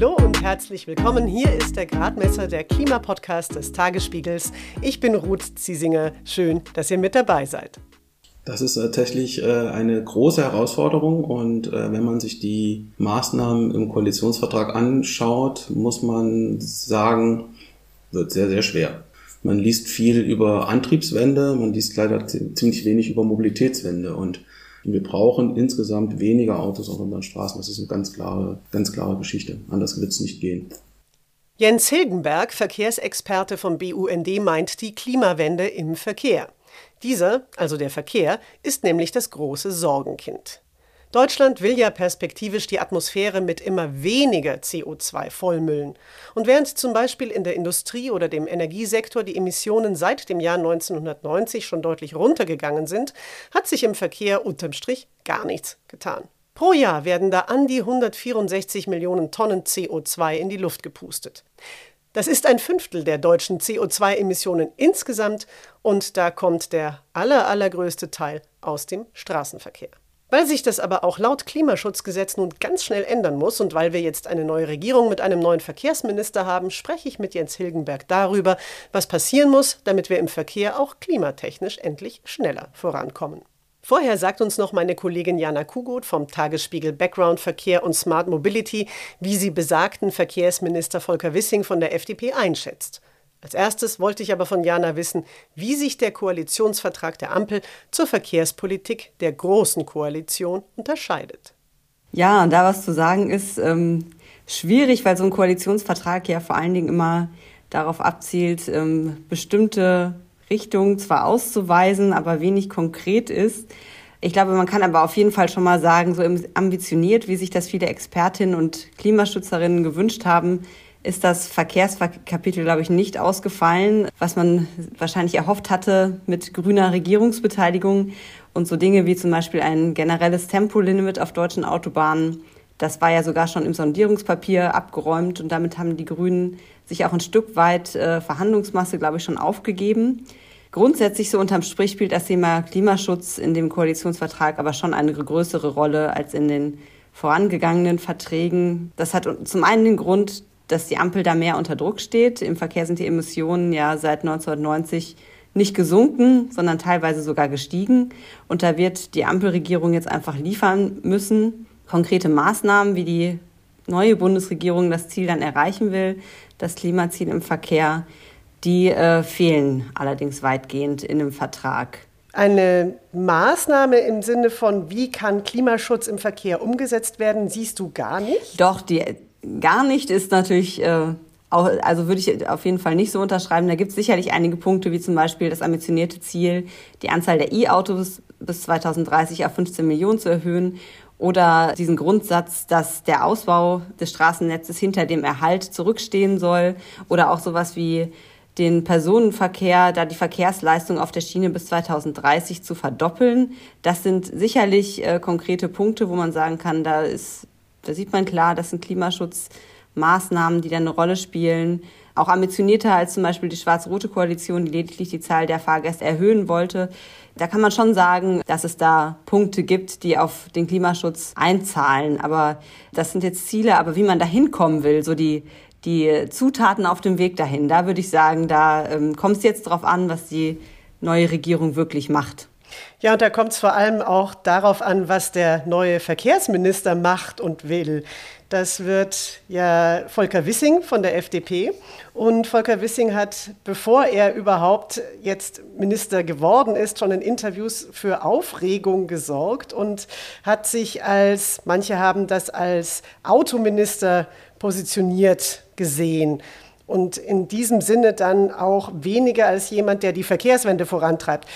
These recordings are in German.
Hallo und herzlich willkommen. Hier ist der Gradmesser der Klimapodcast des Tagesspiegels. Ich bin Ruth Ziesinger. Schön, dass ihr mit dabei seid. Das ist tatsächlich äh, eine große Herausforderung und äh, wenn man sich die Maßnahmen im Koalitionsvertrag anschaut, muss man sagen, wird sehr, sehr schwer. Man liest viel über Antriebswende, man liest leider ziemlich wenig über Mobilitätswende und wir brauchen insgesamt weniger Autos auf unseren Straßen. Das ist eine ganz klare, ganz klare Geschichte. Anders wird es nicht gehen. Jens Hilgenberg, Verkehrsexperte vom BUND, meint die Klimawende im Verkehr. Dieser, also der Verkehr, ist nämlich das große Sorgenkind. Deutschland will ja perspektivisch die Atmosphäre mit immer weniger CO2 vollmüllen. Und während zum Beispiel in der Industrie oder dem Energiesektor die Emissionen seit dem Jahr 1990 schon deutlich runtergegangen sind, hat sich im Verkehr unterm Strich gar nichts getan. Pro Jahr werden da an die 164 Millionen Tonnen CO2 in die Luft gepustet. Das ist ein Fünftel der deutschen CO2-Emissionen insgesamt und da kommt der aller, allergrößte Teil aus dem Straßenverkehr. Weil sich das aber auch laut Klimaschutzgesetz nun ganz schnell ändern muss und weil wir jetzt eine neue Regierung mit einem neuen Verkehrsminister haben, spreche ich mit Jens Hilgenberg darüber, was passieren muss, damit wir im Verkehr auch klimatechnisch endlich schneller vorankommen. Vorher sagt uns noch meine Kollegin Jana Kugut vom Tagesspiegel Background Verkehr und Smart Mobility, wie sie besagten Verkehrsminister Volker Wissing von der FDP einschätzt. Als erstes wollte ich aber von Jana wissen, wie sich der Koalitionsvertrag der Ampel zur Verkehrspolitik der Großen Koalition unterscheidet. Ja, und da was zu sagen ist ähm, schwierig, weil so ein Koalitionsvertrag ja vor allen Dingen immer darauf abzielt, ähm, bestimmte Richtungen zwar auszuweisen, aber wenig konkret ist. Ich glaube, man kann aber auf jeden Fall schon mal sagen, so ambitioniert, wie sich das viele Expertinnen und Klimaschützerinnen gewünscht haben, ist das Verkehrskapitel, glaube ich, nicht ausgefallen, was man wahrscheinlich erhofft hatte mit grüner Regierungsbeteiligung und so Dinge wie zum Beispiel ein generelles Tempolimit auf deutschen Autobahnen. Das war ja sogar schon im Sondierungspapier abgeräumt und damit haben die Grünen sich auch ein Stück weit äh, Verhandlungsmasse, glaube ich, schon aufgegeben. Grundsätzlich so unterm Strich spielt das Thema Klimaschutz in dem Koalitionsvertrag aber schon eine größere Rolle als in den vorangegangenen Verträgen. Das hat zum einen den Grund, dass die Ampel da mehr unter Druck steht. Im Verkehr sind die Emissionen ja seit 1990 nicht gesunken, sondern teilweise sogar gestiegen. Und da wird die Ampelregierung jetzt einfach liefern müssen, konkrete Maßnahmen, wie die neue Bundesregierung das Ziel dann erreichen will, das Klimaziel im Verkehr, die äh, fehlen allerdings weitgehend in dem Vertrag. Eine Maßnahme im Sinne von, wie kann Klimaschutz im Verkehr umgesetzt werden, siehst du gar nicht? Doch, die, gar nicht ist natürlich äh, auch, also würde ich auf jeden Fall nicht so unterschreiben. Da gibt es sicherlich einige Punkte, wie zum Beispiel das ambitionierte Ziel, die Anzahl der E-Autos bis 2030 auf 15 Millionen zu erhöhen oder diesen Grundsatz, dass der Ausbau des Straßennetzes hinter dem Erhalt zurückstehen soll oder auch sowas wie den Personenverkehr, da die Verkehrsleistung auf der Schiene bis 2030 zu verdoppeln. Das sind sicherlich äh, konkrete Punkte, wo man sagen kann, da ist da sieht man klar, das sind Klimaschutzmaßnahmen, die da eine Rolle spielen. Auch ambitionierter als zum Beispiel die schwarz-rote Koalition, die lediglich die Zahl der Fahrgäste erhöhen wollte. Da kann man schon sagen, dass es da Punkte gibt, die auf den Klimaschutz einzahlen. Aber das sind jetzt Ziele, aber wie man da hinkommen will, so die, die Zutaten auf dem Weg dahin, da würde ich sagen, da ähm, kommt es jetzt drauf an, was die neue Regierung wirklich macht. Ja, und da kommt es vor allem auch darauf an, was der neue Verkehrsminister macht und will. Das wird ja Volker Wissing von der FDP. Und Volker Wissing hat, bevor er überhaupt jetzt Minister geworden ist, schon in Interviews für Aufregung gesorgt und hat sich als, manche haben das als Autominister positioniert gesehen und in diesem Sinne dann auch weniger als jemand, der die Verkehrswende vorantreibt.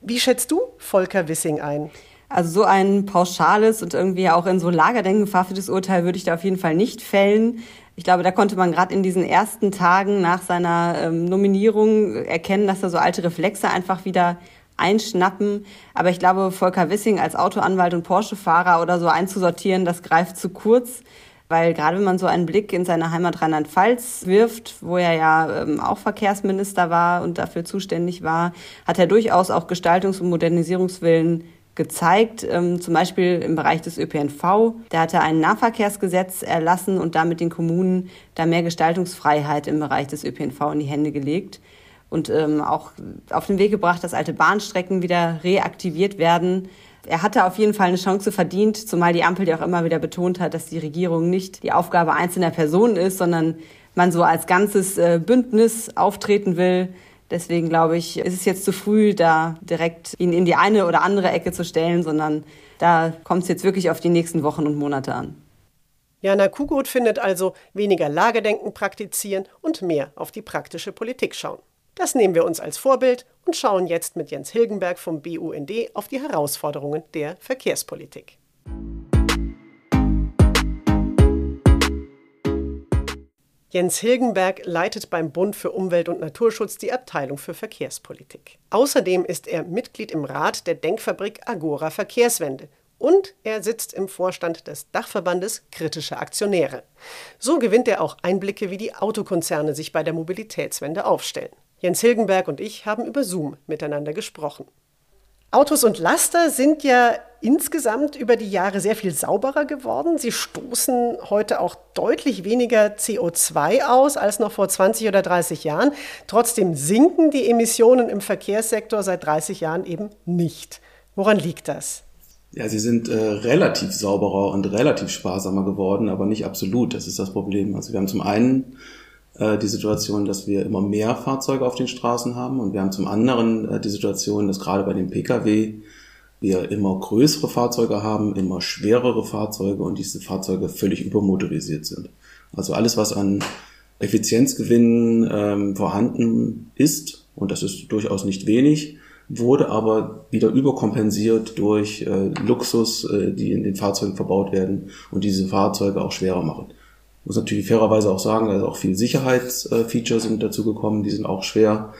Wie schätzt du Volker Wissing ein? Also so ein pauschales und irgendwie auch in so Lagerdenken verhaftetes Urteil würde ich da auf jeden Fall nicht fällen. Ich glaube, da konnte man gerade in diesen ersten Tagen nach seiner ähm, Nominierung erkennen, dass da so alte Reflexe einfach wieder einschnappen. Aber ich glaube, Volker Wissing als Autoanwalt und Porsche-Fahrer oder so einzusortieren, das greift zu kurz. Weil gerade wenn man so einen Blick in seine Heimat Rheinland-Pfalz wirft, wo er ja ähm, auch Verkehrsminister war und dafür zuständig war, hat er durchaus auch Gestaltungs- und Modernisierungswillen gezeigt, ähm, zum Beispiel im Bereich des ÖPNV. Da hat er ein Nahverkehrsgesetz erlassen und damit den Kommunen da mehr Gestaltungsfreiheit im Bereich des ÖPNV in die Hände gelegt und ähm, auch auf den Weg gebracht, dass alte Bahnstrecken wieder reaktiviert werden. Er hatte auf jeden Fall eine Chance verdient, zumal die Ampel ja auch immer wieder betont hat, dass die Regierung nicht die Aufgabe einzelner Personen ist, sondern man so als ganzes äh, Bündnis auftreten will. Deswegen glaube ich, ist es jetzt zu früh, da direkt ihn in die eine oder andere Ecke zu stellen, sondern da kommt es jetzt wirklich auf die nächsten Wochen und Monate an. Jana Kugut findet also weniger Lagedenken praktizieren und mehr auf die praktische Politik schauen. Das nehmen wir uns als Vorbild und schauen jetzt mit Jens Hilgenberg vom BUND auf die Herausforderungen der Verkehrspolitik. Jens Hilgenberg leitet beim Bund für Umwelt und Naturschutz die Abteilung für Verkehrspolitik. Außerdem ist er Mitglied im Rat der Denkfabrik Agora Verkehrswende und er sitzt im Vorstand des Dachverbandes Kritische Aktionäre. So gewinnt er auch Einblicke, wie die Autokonzerne sich bei der Mobilitätswende aufstellen. Jens Hilgenberg und ich haben über Zoom miteinander gesprochen. Autos und Laster sind ja insgesamt über die Jahre sehr viel sauberer geworden. Sie stoßen heute auch deutlich weniger CO2 aus als noch vor 20 oder 30 Jahren. Trotzdem sinken die Emissionen im Verkehrssektor seit 30 Jahren eben nicht. Woran liegt das? Ja, sie sind äh, relativ sauberer und relativ sparsamer geworden, aber nicht absolut. Das ist das Problem. Also wir haben zum einen äh, die Situation, dass wir immer mehr Fahrzeuge auf den Straßen haben und wir haben zum anderen äh, die Situation, dass gerade bei den Pkw wir immer größere Fahrzeuge haben, immer schwerere Fahrzeuge und diese Fahrzeuge völlig übermotorisiert sind. Also alles, was an Effizienzgewinnen ähm, vorhanden ist, und das ist durchaus nicht wenig, wurde aber wieder überkompensiert durch äh, Luxus, äh, die in den Fahrzeugen verbaut werden und diese Fahrzeuge auch schwerer machen muss natürlich fairerweise auch sagen, da ist auch viel Sicherheitsfeatures sind dazu gekommen, die sind auch schwer.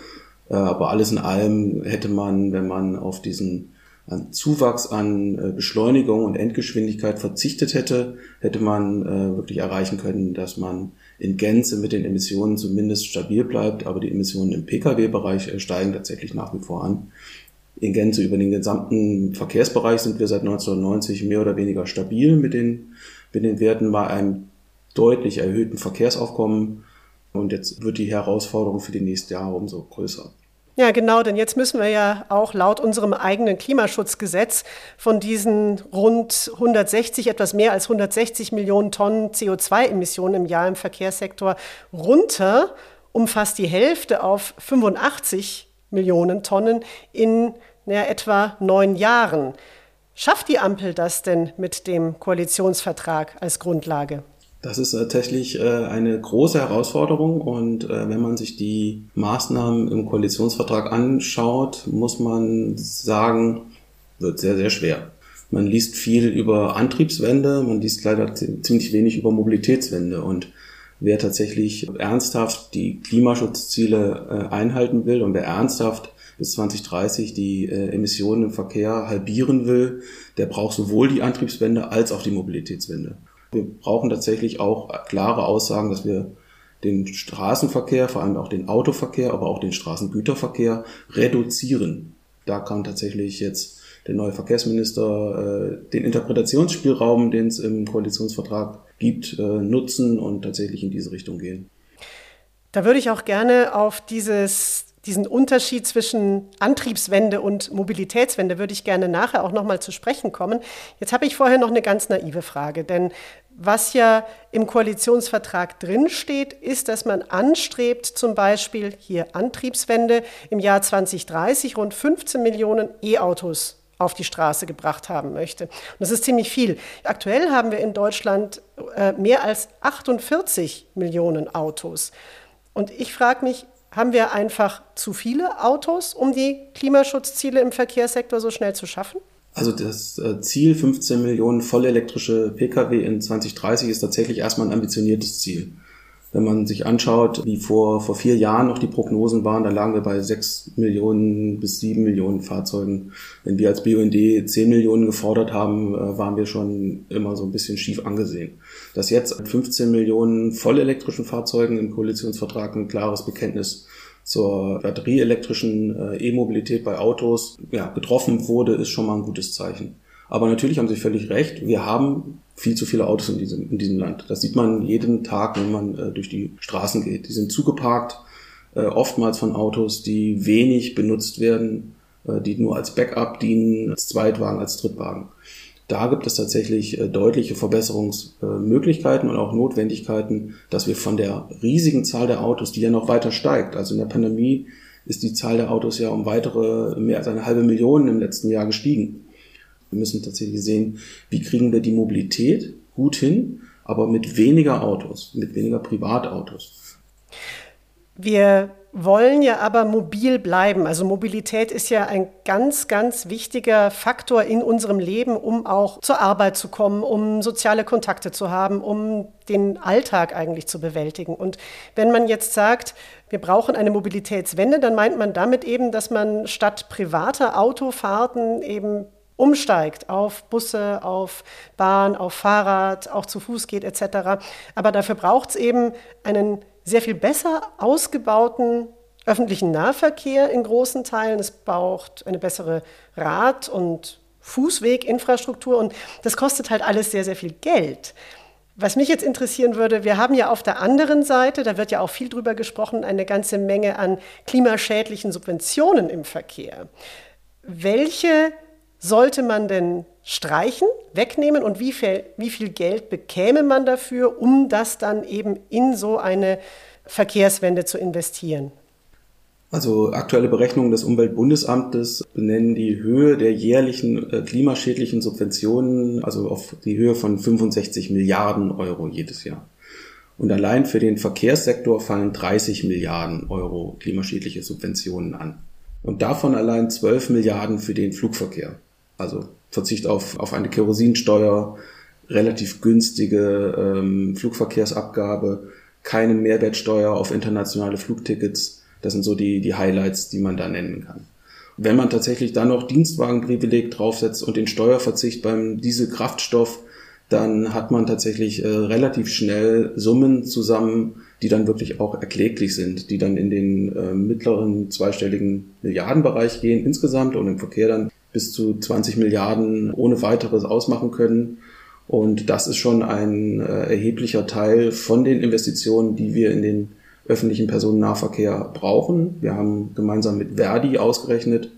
Äh, aber alles in allem hätte man, wenn man auf diesen Zuwachs an äh, Beschleunigung und Endgeschwindigkeit verzichtet hätte, hätte man äh, wirklich erreichen können, dass man in Gänze mit den Emissionen zumindest stabil bleibt, aber die Emissionen im Pkw-Bereich steigen tatsächlich nach wie vor an. In Gänze über den gesamten Verkehrsbereich sind wir seit 1990 mehr oder weniger stabil mit den, mit den Werten bei einem deutlich erhöhten Verkehrsaufkommen. Und jetzt wird die Herausforderung für die nächsten Jahre umso größer. Ja, genau, denn jetzt müssen wir ja auch laut unserem eigenen Klimaschutzgesetz von diesen rund 160, etwas mehr als 160 Millionen Tonnen CO2-Emissionen im Jahr im Verkehrssektor runter um fast die Hälfte auf 85 Millionen Tonnen in ja, etwa neun Jahren. Schafft die Ampel das denn mit dem Koalitionsvertrag als Grundlage? Das ist tatsächlich äh, eine große Herausforderung und äh, wenn man sich die Maßnahmen im Koalitionsvertrag anschaut, muss man sagen, wird sehr, sehr schwer. Man liest viel über Antriebswende, man liest leider ziemlich wenig über Mobilitätswende und wer tatsächlich ernsthaft die Klimaschutzziele äh, einhalten will und wer ernsthaft bis 2030 die Emissionen im Verkehr halbieren will, der braucht sowohl die Antriebswende als auch die Mobilitätswende. Wir brauchen tatsächlich auch klare Aussagen, dass wir den Straßenverkehr, vor allem auch den Autoverkehr, aber auch den Straßengüterverkehr reduzieren. Da kann tatsächlich jetzt der neue Verkehrsminister äh, den Interpretationsspielraum, den es im Koalitionsvertrag gibt, äh, nutzen und tatsächlich in diese Richtung gehen. Da würde ich auch gerne auf dieses diesen Unterschied zwischen Antriebswende und Mobilitätswende würde ich gerne nachher auch noch mal zu sprechen kommen. Jetzt habe ich vorher noch eine ganz naive Frage, denn was ja im Koalitionsvertrag drinsteht, ist, dass man anstrebt, zum Beispiel hier Antriebswende im Jahr 2030 rund 15 Millionen E-Autos auf die Straße gebracht haben möchte. Und das ist ziemlich viel. Aktuell haben wir in Deutschland äh, mehr als 48 Millionen Autos. Und ich frage mich, haben wir einfach zu viele Autos, um die Klimaschutzziele im Verkehrssektor so schnell zu schaffen? Also das äh, Ziel 15 Millionen vollelektrische Pkw in 2030 ist tatsächlich erstmal ein ambitioniertes Ziel. Wenn man sich anschaut, wie vor, vor vier Jahren noch die Prognosen waren, da lagen wir bei sechs Millionen bis sieben Millionen Fahrzeugen. Wenn wir als BUND zehn Millionen gefordert haben, äh, waren wir schon immer so ein bisschen schief angesehen. Dass jetzt mit 15 Millionen vollelektrischen Fahrzeugen im Koalitionsvertrag ein klares Bekenntnis zur batterieelektrischen äh, E-Mobilität bei Autos ja, getroffen wurde, ist schon mal ein gutes Zeichen. Aber natürlich haben Sie völlig recht, wir haben viel zu viele Autos in diesem, in diesem Land. Das sieht man jeden Tag, wenn man äh, durch die Straßen geht. Die sind zugeparkt, äh, oftmals von Autos, die wenig benutzt werden, äh, die nur als Backup dienen, als Zweitwagen, als Drittwagen. Da gibt es tatsächlich äh, deutliche Verbesserungsmöglichkeiten und auch Notwendigkeiten, dass wir von der riesigen Zahl der Autos, die ja noch weiter steigt, also in der Pandemie ist die Zahl der Autos ja um weitere mehr als eine halbe Million im letzten Jahr gestiegen. Wir müssen tatsächlich sehen, wie kriegen wir die Mobilität gut hin, aber mit weniger Autos, mit weniger Privatautos. Wir wollen ja aber mobil bleiben. Also Mobilität ist ja ein ganz, ganz wichtiger Faktor in unserem Leben, um auch zur Arbeit zu kommen, um soziale Kontakte zu haben, um den Alltag eigentlich zu bewältigen. Und wenn man jetzt sagt, wir brauchen eine Mobilitätswende, dann meint man damit eben, dass man statt privater Autofahrten eben umsteigt auf Busse, auf Bahn, auf Fahrrad, auch zu Fuß geht etc. Aber dafür braucht es eben einen sehr viel besser ausgebauten öffentlichen Nahverkehr in großen Teilen. Es braucht eine bessere Rad- und Fußweginfrastruktur und das kostet halt alles sehr, sehr viel Geld. Was mich jetzt interessieren würde, wir haben ja auf der anderen Seite, da wird ja auch viel drüber gesprochen, eine ganze Menge an klimaschädlichen Subventionen im Verkehr. Welche sollte man denn streichen, wegnehmen und wie viel, wie viel Geld bekäme man dafür, um das dann eben in so eine Verkehrswende zu investieren? Also aktuelle Berechnungen des Umweltbundesamtes benennen die Höhe der jährlichen äh, klimaschädlichen Subventionen, also auf die Höhe von 65 Milliarden Euro jedes Jahr. Und allein für den Verkehrssektor fallen 30 Milliarden Euro klimaschädliche Subventionen an. Und davon allein 12 Milliarden für den Flugverkehr. Also Verzicht auf, auf eine Kerosinsteuer, relativ günstige ähm, Flugverkehrsabgabe, keine Mehrwertsteuer auf internationale Flugtickets. Das sind so die, die Highlights, die man da nennen kann. Wenn man tatsächlich dann noch Dienstwagenprivileg draufsetzt und den Steuerverzicht beim Dieselkraftstoff, dann hat man tatsächlich äh, relativ schnell Summen zusammen, die dann wirklich auch erkläglich sind, die dann in den äh, mittleren zweistelligen Milliardenbereich gehen insgesamt und im Verkehr dann bis zu 20 Milliarden ohne weiteres ausmachen können. Und das ist schon ein äh, erheblicher Teil von den Investitionen, die wir in den öffentlichen Personennahverkehr brauchen. Wir haben gemeinsam mit Verdi ausgerechnet,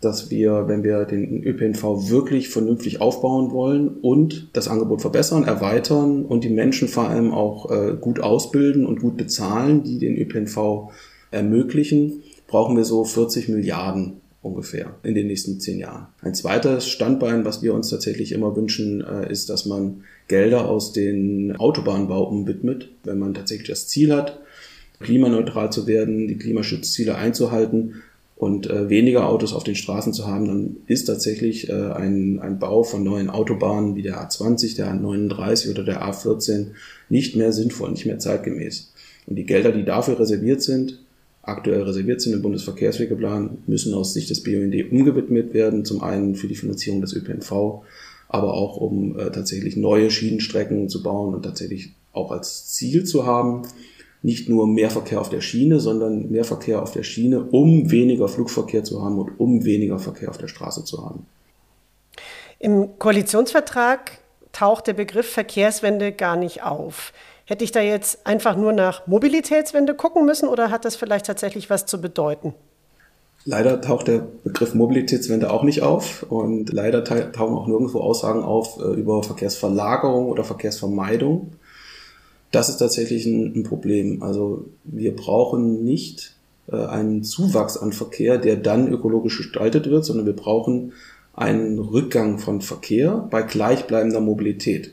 dass wir, wenn wir den ÖPNV wirklich vernünftig aufbauen wollen und das Angebot verbessern, erweitern und die Menschen vor allem auch äh, gut ausbilden und gut bezahlen, die den ÖPNV ermöglichen, brauchen wir so 40 Milliarden ungefähr in den nächsten zehn Jahren. Ein zweites Standbein, was wir uns tatsächlich immer wünschen, äh, ist, dass man Gelder aus den Autobahnbauten widmet, wenn man tatsächlich das Ziel hat, klimaneutral zu werden, die Klimaschutzziele einzuhalten und äh, weniger Autos auf den Straßen zu haben, dann ist tatsächlich äh, ein, ein Bau von neuen Autobahnen wie der A20, der A39 oder der A14 nicht mehr sinnvoll, nicht mehr zeitgemäß. Und die Gelder, die dafür reserviert sind, aktuell reserviert sind im Bundesverkehrswegeplan, müssen aus Sicht des BUND umgewidmet werden. Zum einen für die Finanzierung des ÖPNV, aber auch um äh, tatsächlich neue Schienenstrecken zu bauen und tatsächlich auch als Ziel zu haben, nicht nur mehr Verkehr auf der Schiene, sondern mehr Verkehr auf der Schiene, um weniger Flugverkehr zu haben und um weniger Verkehr auf der Straße zu haben. Im Koalitionsvertrag taucht der Begriff Verkehrswende gar nicht auf. Hätte ich da jetzt einfach nur nach Mobilitätswende gucken müssen oder hat das vielleicht tatsächlich was zu bedeuten? Leider taucht der Begriff Mobilitätswende auch nicht auf und leider tauchen auch nirgendwo Aussagen auf äh, über Verkehrsverlagerung oder Verkehrsvermeidung. Das ist tatsächlich ein, Problem. Also wir brauchen nicht äh, einen Zuwachs an Verkehr, der dann ökologisch gestaltet wird, sondern wir brauchen einen Rückgang von Verkehr bei gleichbleibender Mobilität.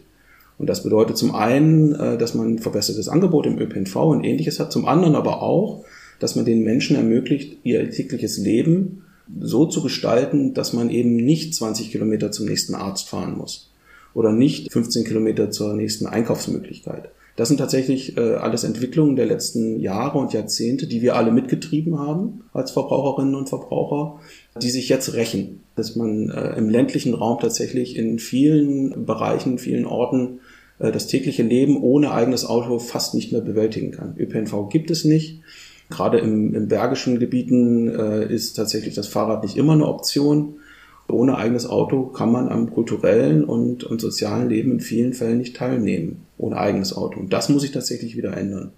Und das bedeutet zum einen, äh, dass man verbessertes Angebot im ÖPNV und ähnliches hat, zum anderen aber auch, dass man den Menschen ermöglicht, ihr tägliches Leben so zu gestalten, dass man eben nicht 20 Kilometer zum nächsten Arzt fahren muss oder nicht 15 Kilometer zur nächsten Einkaufsmöglichkeit. Das sind tatsächlich äh, alles Entwicklungen der letzten Jahre und Jahrzehnte, die wir alle mitgetrieben haben als Verbraucherinnen und Verbraucher, die sich jetzt rächen. Dass man äh, im ländlichen Raum tatsächlich in vielen Bereichen, vielen Orten äh, das tägliche Leben ohne eigenes Auto fast nicht mehr bewältigen kann. ÖPNV gibt es nicht. Gerade im, im bergischen Gebieten äh, ist tatsächlich das Fahrrad nicht immer eine Option. Ohne eigenes Auto kann man am kulturellen und, und sozialen Leben in vielen Fällen nicht teilnehmen. Ohne eigenes Auto. Und das muss sich tatsächlich wieder ändern.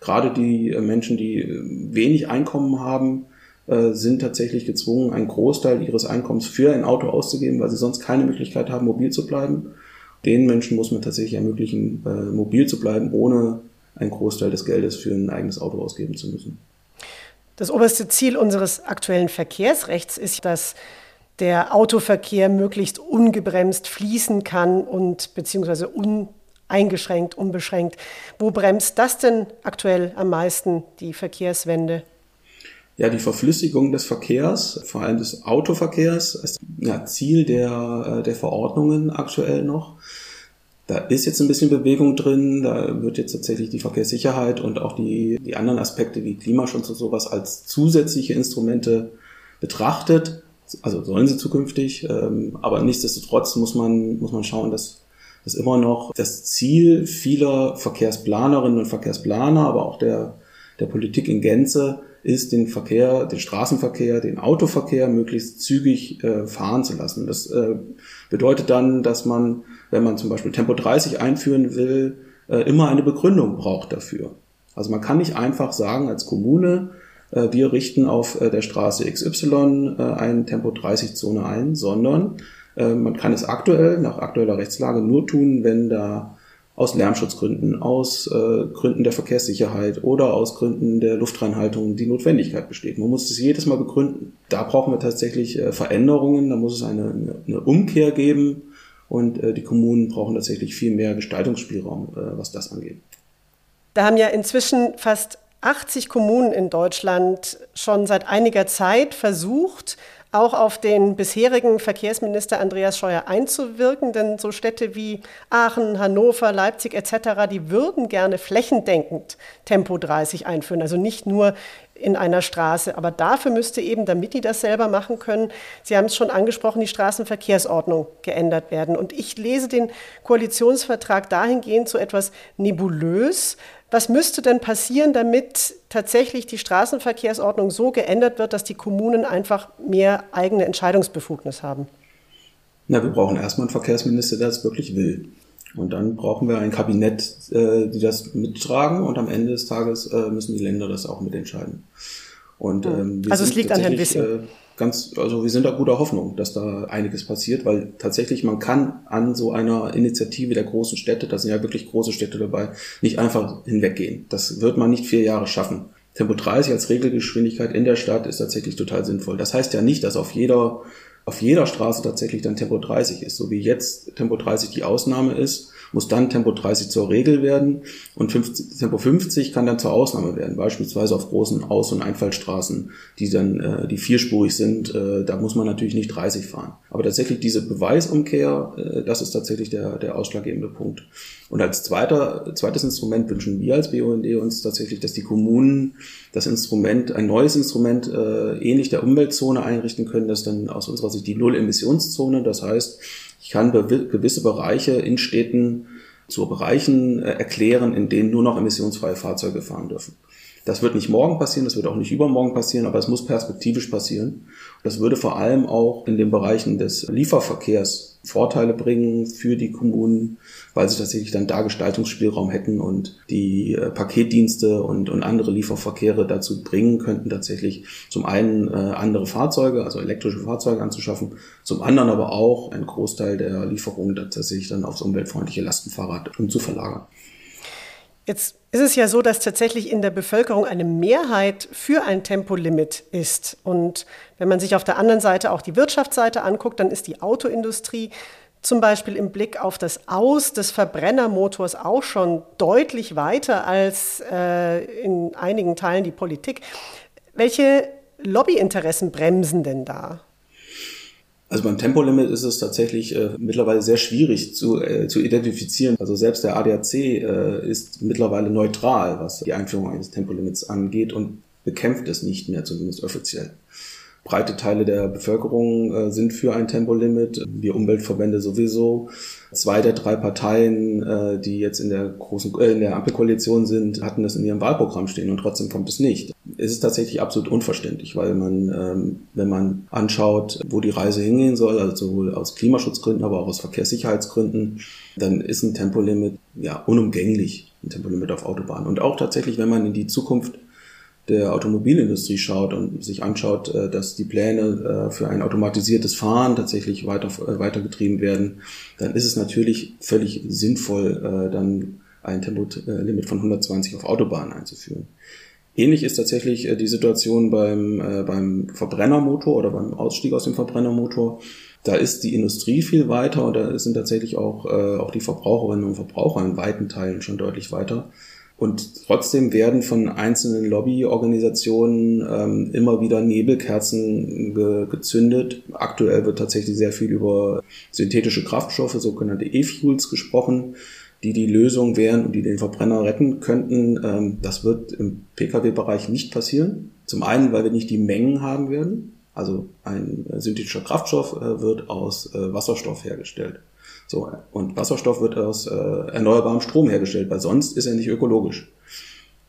Gerade die äh, Menschen, die äh, wenig Einkommen haben, äh, sind tatsächlich gezwungen, einen Großteil ihres Einkommens für ein Auto auszugeben, weil sie sonst keine Möglichkeit haben, mobil zu bleiben. Den Menschen muss man tatsächlich ermöglichen, mobil zu bleiben, ohne einen Großteil des Geldes für ein eigenes Auto ausgeben zu müssen. Das oberste Ziel unseres aktuellen Verkehrsrechts ist, dass der Autoverkehr möglichst ungebremst fließen kann und beziehungsweise uneingeschränkt, unbeschränkt. Wo bremst das denn aktuell am meisten, die Verkehrswende? Ja, die Verflüssigung des Verkehrs, vor allem des Autoverkehrs, ist ja, Ziel der, äh, der Verordnungen aktuell noch. Da ist jetzt ein bisschen Bewegung drin, da wird jetzt tatsächlich die Verkehrssicherheit und auch die, die anderen Aspekte wie Klimaschutz und sowas als zusätzliche Instrumente betrachtet. Also sollen sie zukünftig, ähm, aber nichtsdestotrotz muss man, muss man schauen, dass dass immer noch das Ziel vieler Verkehrsplanerinnen und Verkehrsplaner, aber auch der, der Politik in Gänze ist, den Verkehr, den Straßenverkehr, den Autoverkehr möglichst zügig äh, fahren zu lassen. Das äh, bedeutet dann, dass man wenn man zum Beispiel Tempo 30 einführen will, äh, immer eine Begründung braucht dafür. Also man kann nicht einfach sagen als Kommune, wir richten auf äh, der Straße XY eine Tempo 30 Zone ein, sondern man kann es aktuell, nach aktueller Rechtslage nur tun, wenn da aus Lärmschutzgründen, aus äh, Gründen der Verkehrssicherheit oder aus Gründen der Luftreinhaltung die Notwendigkeit besteht. Man muss es jedes Mal begründen. Da brauchen wir tatsächlich äh, Veränderungen, da muss es eine, eine Umkehr geben und äh, die Kommunen brauchen tatsächlich viel mehr Gestaltungsspielraum, äh, was das angeht. Da haben ja inzwischen fast 80 Kommunen in Deutschland schon seit einiger Zeit versucht, auch auf den bisherigen Verkehrsminister Andreas Scheuer einzuwirken, denn so Städte wie Aachen, Hannover, Leipzig etc., die würden gerne flächendeckend Tempo 30 einführen, also nicht nur in einer Straße. Aber dafür müsste eben, damit die das selber machen können, Sie haben es schon angesprochen, die Straßenverkehrsordnung geändert werden. Und ich lese den Koalitionsvertrag dahingehend so etwas nebulös. Was müsste denn passieren, damit tatsächlich die Straßenverkehrsordnung so geändert wird, dass die Kommunen einfach mehr eigene Entscheidungsbefugnis haben? Na, wir brauchen erstmal einen Verkehrsminister, der es wirklich will. Und dann brauchen wir ein Kabinett, äh, die das mittragen und am Ende des Tages äh, müssen die Länder das auch mitentscheiden. Und, ähm, also es liegt an Herrn Wissing. Äh, ganz, also wir sind da guter Hoffnung, dass da einiges passiert, weil tatsächlich man kann an so einer Initiative der großen Städte, da sind ja wirklich große Städte dabei, nicht einfach hinweggehen. Das wird man nicht vier Jahre schaffen. Tempo 30 als Regelgeschwindigkeit in der Stadt ist tatsächlich total sinnvoll. Das heißt ja nicht, dass auf jeder auf jeder Straße tatsächlich dann Tempo 30 ist. So wie jetzt Tempo 30 die Ausnahme ist, muss dann Tempo 30 zur Regel werden und 50, Tempo 50 kann dann zur Ausnahme werden, beispielsweise auf großen Aus- und Einfallstraßen, die dann äh, die vierspurig sind, äh, da muss man natürlich nicht 30 fahren. Aber tatsächlich diese Beweisumkehr, äh, das ist tatsächlich der, der ausschlaggebende Punkt. Und als zweiter, zweites Instrument wünschen wir als BUND uns tatsächlich, dass die Kommunen das Instrument, ein neues Instrument äh, ähnlich der Umweltzone einrichten können, das dann aus unserer Sicht die Null-Emissionszone, das heißt, ich kann gewisse Bereiche in Städten zu Bereichen äh, erklären, in denen nur noch emissionsfreie Fahrzeuge fahren dürfen. Das wird nicht morgen passieren, das wird auch nicht übermorgen passieren, aber es muss perspektivisch passieren. Das würde vor allem auch in den Bereichen des Lieferverkehrs Vorteile bringen für die Kommunen, weil sie tatsächlich dann da Gestaltungsspielraum hätten und die äh, Paketdienste und, und andere Lieferverkehre dazu bringen könnten, tatsächlich zum einen äh, andere Fahrzeuge, also elektrische Fahrzeuge anzuschaffen, zum anderen aber auch einen Großteil der Lieferungen tatsächlich dann aufs umweltfreundliche Lastenfahrrad umzuverlagern. Jetzt ist es ja so, dass tatsächlich in der Bevölkerung eine Mehrheit für ein Tempolimit ist. Und wenn man sich auf der anderen Seite auch die Wirtschaftsseite anguckt, dann ist die Autoindustrie zum Beispiel im Blick auf das Aus des Verbrennermotors auch schon deutlich weiter als äh, in einigen Teilen die Politik. Welche Lobbyinteressen bremsen denn da? Also beim Tempolimit ist es tatsächlich äh, mittlerweile sehr schwierig zu, äh, zu identifizieren. Also selbst der ADAC äh, ist mittlerweile neutral, was die Einführung eines Tempolimits angeht und bekämpft es nicht mehr, zumindest offiziell. breite Teile der Bevölkerung äh, sind für ein Tempolimit, wir Umweltverbände sowieso. Zwei der drei Parteien, äh, die jetzt in der großen äh, in der Ampelkoalition sind, hatten das in ihrem Wahlprogramm stehen und trotzdem kommt es nicht. Es ist tatsächlich absolut unverständlich, weil man, ähm, wenn man anschaut, wo die Reise hingehen soll, also sowohl aus Klimaschutzgründen, aber auch aus Verkehrssicherheitsgründen, dann ist ein Tempolimit ja unumgänglich, ein Tempolimit auf Autobahnen. Und auch tatsächlich, wenn man in die Zukunft der Automobilindustrie schaut und sich anschaut, äh, dass die Pläne äh, für ein automatisiertes Fahren tatsächlich weiter, äh, weitergetrieben werden, dann ist es natürlich völlig sinnvoll, dann ein Tempolimit von 120 auf Autobahnen einzuführen. Ähnlich ist tatsächlich die Situation beim, beim Verbrennermotor oder beim Ausstieg aus dem Verbrennermotor. Da ist die Industrie viel weiter und da sind tatsächlich auch, auch die Verbraucherinnen und Verbraucher in weiten Teilen schon deutlich weiter. Und trotzdem werden von einzelnen Lobbyorganisationen ähm, immer wieder Nebelkerzen ge gezündet. Aktuell wird tatsächlich sehr viel über synthetische Kraftstoffe, sogenannte E-Fuels gesprochen, die die Lösung wären und die den Verbrenner retten könnten. Ähm, das wird im Pkw-Bereich nicht passieren. Zum einen, weil wir nicht die Mengen haben werden. Also ein synthetischer Kraftstoff äh, wird aus äh, Wasserstoff hergestellt. So, und Wasserstoff wird aus äh, erneuerbarem Strom hergestellt, weil sonst ist er nicht ökologisch.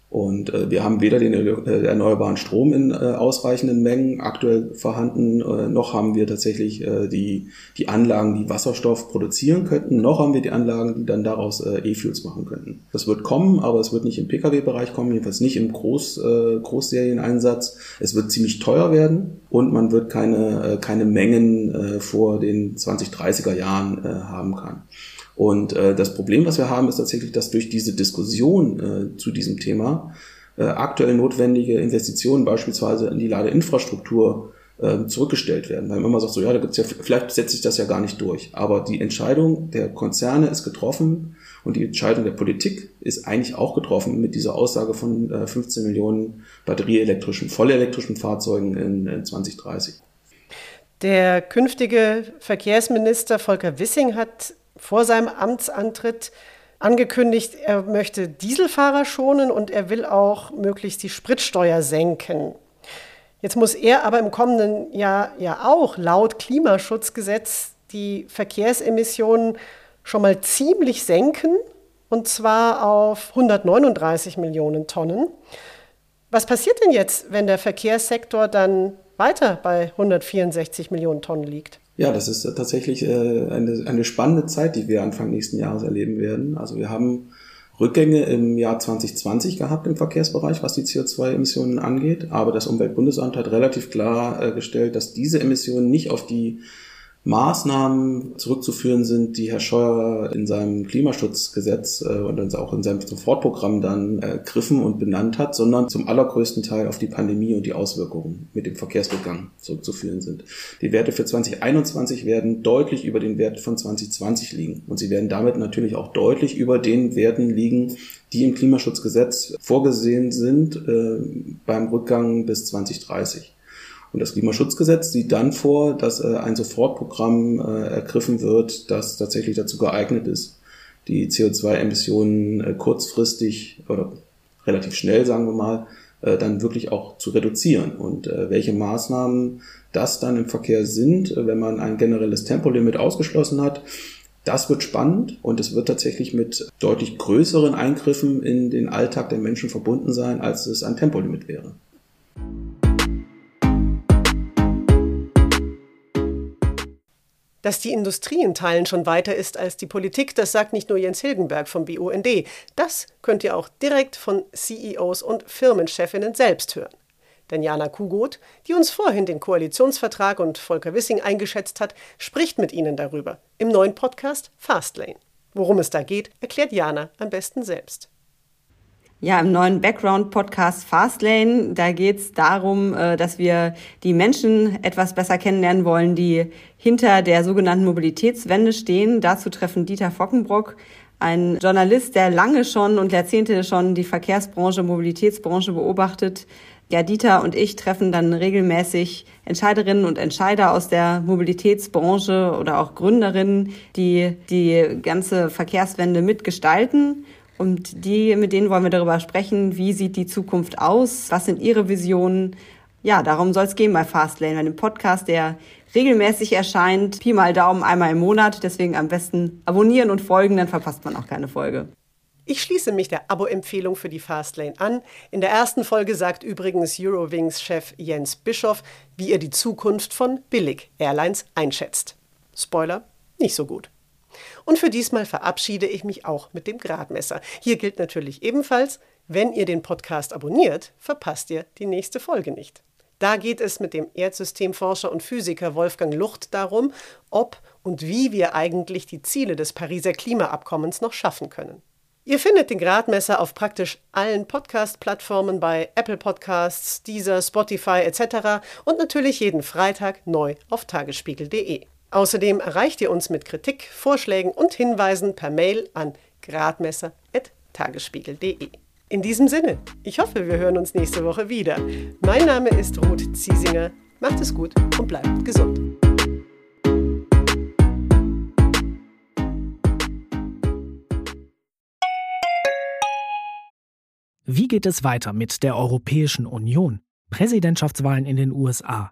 Und äh, wir haben weder den äh, erneuerbaren Strom in äh, ausreichenden Mengen aktuell vorhanden, äh, noch haben wir tatsächlich äh, die, die Anlagen, die Wasserstoff produzieren könnten, noch haben wir die Anlagen, die dann daraus äh, E-Fuels machen könnten. Das wird kommen, aber es wird nicht im Pkw-Bereich kommen, jedenfalls nicht im Groß, äh, Großserieneinsatz. Es wird ziemlich teuer werden und man wird keine, äh, keine Mengen äh, vor den 2030er Jahren äh, haben kann. Und äh, das Problem, was wir haben, ist tatsächlich, dass durch diese Diskussion äh, zu diesem Thema äh, aktuell notwendige Investitionen beispielsweise in die Ladeinfrastruktur äh, zurückgestellt werden. Weil man immer sagt, so ja, da gibt's ja, vielleicht setzt sich das ja gar nicht durch. Aber die Entscheidung der Konzerne ist getroffen und die Entscheidung der Politik ist eigentlich auch getroffen mit dieser Aussage von äh, 15 Millionen batterieelektrischen, vollelektrischen Fahrzeugen in, in 2030. Der künftige Verkehrsminister Volker Wissing hat vor seinem Amtsantritt angekündigt, er möchte Dieselfahrer schonen und er will auch möglichst die Spritsteuer senken. Jetzt muss er aber im kommenden Jahr ja auch laut Klimaschutzgesetz die Verkehrsemissionen schon mal ziemlich senken, und zwar auf 139 Millionen Tonnen. Was passiert denn jetzt, wenn der Verkehrssektor dann weiter bei 164 Millionen Tonnen liegt? Ja, das ist tatsächlich äh, eine, eine spannende Zeit, die wir Anfang nächsten Jahres erleben werden. Also wir haben Rückgänge im Jahr 2020 gehabt im Verkehrsbereich, was die CO2-Emissionen angeht. Aber das Umweltbundesamt hat relativ klar äh, gestellt, dass diese Emissionen nicht auf die Maßnahmen zurückzuführen sind, die Herr Scheuer in seinem Klimaschutzgesetz äh, und auch in seinem Sofortprogramm dann ergriffen und benannt hat, sondern zum allergrößten Teil auf die Pandemie und die Auswirkungen mit dem Verkehrsrückgang zurückzuführen sind. Die Werte für 2021 werden deutlich über den Wert von 2020 liegen und sie werden damit natürlich auch deutlich über den Werten liegen, die im Klimaschutzgesetz vorgesehen sind äh, beim Rückgang bis 2030. Und das Klimaschutzgesetz sieht dann vor, dass äh, ein Sofortprogramm äh, ergriffen wird, das tatsächlich dazu geeignet ist, die CO2-Emissionen äh, kurzfristig oder relativ schnell, sagen wir mal, äh, dann wirklich auch zu reduzieren. Und äh, welche Maßnahmen das dann im Verkehr sind, äh, wenn man ein generelles Tempolimit ausgeschlossen hat, das wird spannend und es wird tatsächlich mit deutlich größeren Eingriffen in den Alltag der Menschen verbunden sein, als es ein Tempolimit wäre. Dass die Industrie in Teilen schon weiter ist als die Politik, das sagt nicht nur Jens Hilgenberg vom BUND. Das könnt ihr auch direkt von CEOs und Firmenchefinnen selbst hören. Denn Jana Kugot, die uns vorhin den Koalitionsvertrag und Volker Wissing eingeschätzt hat, spricht mit ihnen darüber im neuen Podcast Fastlane. Worum es da geht, erklärt Jana am besten selbst. Ja, im neuen Background-Podcast Fastlane, da geht es darum, äh, dass wir die Menschen etwas besser kennenlernen wollen, die hinter der sogenannten Mobilitätswende stehen. Dazu treffen Dieter Fockenbrock, ein Journalist, der lange schon und Jahrzehnte schon die Verkehrsbranche, Mobilitätsbranche beobachtet. Ja, Dieter und ich treffen dann regelmäßig Entscheiderinnen und Entscheider aus der Mobilitätsbranche oder auch Gründerinnen, die die ganze Verkehrswende mitgestalten. Und die, mit denen wollen wir darüber sprechen, wie sieht die Zukunft aus, was sind ihre Visionen, ja, darum soll es gehen bei Fastlane, bei Podcast, der regelmäßig erscheint. Pi mal Daumen einmal im Monat. Deswegen am besten abonnieren und folgen, dann verpasst man auch keine Folge. Ich schließe mich der Abo-Empfehlung für die Fastlane an. In der ersten Folge sagt übrigens Eurowings-Chef Jens Bischoff, wie er die Zukunft von Billig-Airlines einschätzt. Spoiler, nicht so gut. Und für diesmal verabschiede ich mich auch mit dem Gradmesser. Hier gilt natürlich ebenfalls, wenn ihr den Podcast abonniert, verpasst ihr die nächste Folge nicht. Da geht es mit dem Erdsystemforscher und Physiker Wolfgang Lucht darum, ob und wie wir eigentlich die Ziele des Pariser Klimaabkommens noch schaffen können. Ihr findet den Gradmesser auf praktisch allen Podcast-Plattformen bei Apple Podcasts, Deezer, Spotify etc. und natürlich jeden Freitag neu auf tagesspiegel.de. Außerdem erreicht ihr uns mit Kritik, Vorschlägen und Hinweisen per Mail an gradmesser.tagesspiegel.de. In diesem Sinne, ich hoffe, wir hören uns nächste Woche wieder. Mein Name ist Ruth Ziesinger. Macht es gut und bleibt gesund. Wie geht es weiter mit der Europäischen Union? Präsidentschaftswahlen in den USA,